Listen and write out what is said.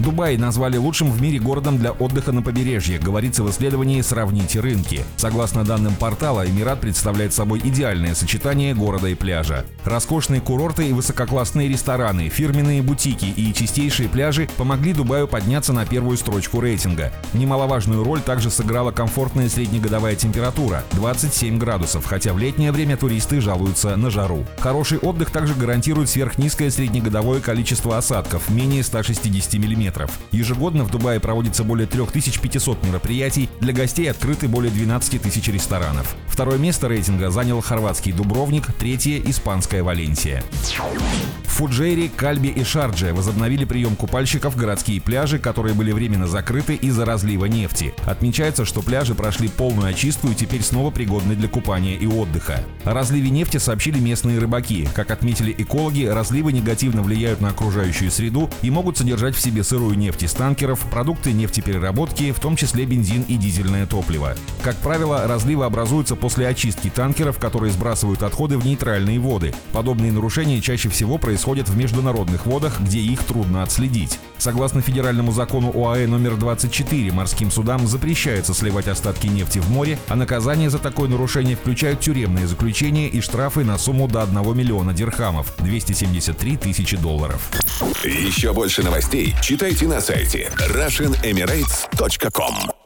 Дубай назвали лучшим в мире городом для отдыха на побережье, говорится в исследовании «Сравните рынки». Согласно данным портала, Эмират представляет собой идеальное сочетание города и пляжа. Роскошные курорты и высококлассные рестораны, фирменные бутики и чистейшие пляжи помогли Дубаю подняться на первую строчку рейтинга. Немаловажную роль также сыграла комфортная среднегодовая температура – 27 градусов, хотя в летнее время туристы жалуются на жару. Хороший отдых также гарантирует сверхнизкое среднегодовое количество осадков – менее 160 мм метров. Ежегодно в Дубае проводится более 3500 мероприятий, для гостей открыты более 12 тысяч ресторанов. Второе место рейтинга занял хорватский Дубровник, третье – испанская Валенсия. Фуджейре, Кальбе и Шардже возобновили прием купальщиков городские пляжи, которые были временно закрыты из-за разлива нефти. Отмечается, что пляжи прошли полную очистку и теперь снова пригодны для купания и отдыха. О разливе нефти сообщили местные рыбаки. Как отметили экологи, разливы негативно влияют на окружающую среду и могут содержать в себе сырую нефть из танкеров, продукты нефтепереработки, в том числе бензин и дизельное топливо. Как правило, разливы образуются после очистки танкеров, которые сбрасывают отходы в нейтральные воды. Подобные нарушения чаще всего происходят в международных водах, где их трудно отследить. Согласно федеральному закону ОАЭ номер 24, морским судам запрещается сливать остатки нефти в море, а наказание за такое нарушение включают тюремное заключение и штрафы на сумму до 1 миллиона дирхамов – 273 тысячи долларов. Еще больше новостей читайте на сайте RussianEmirates.com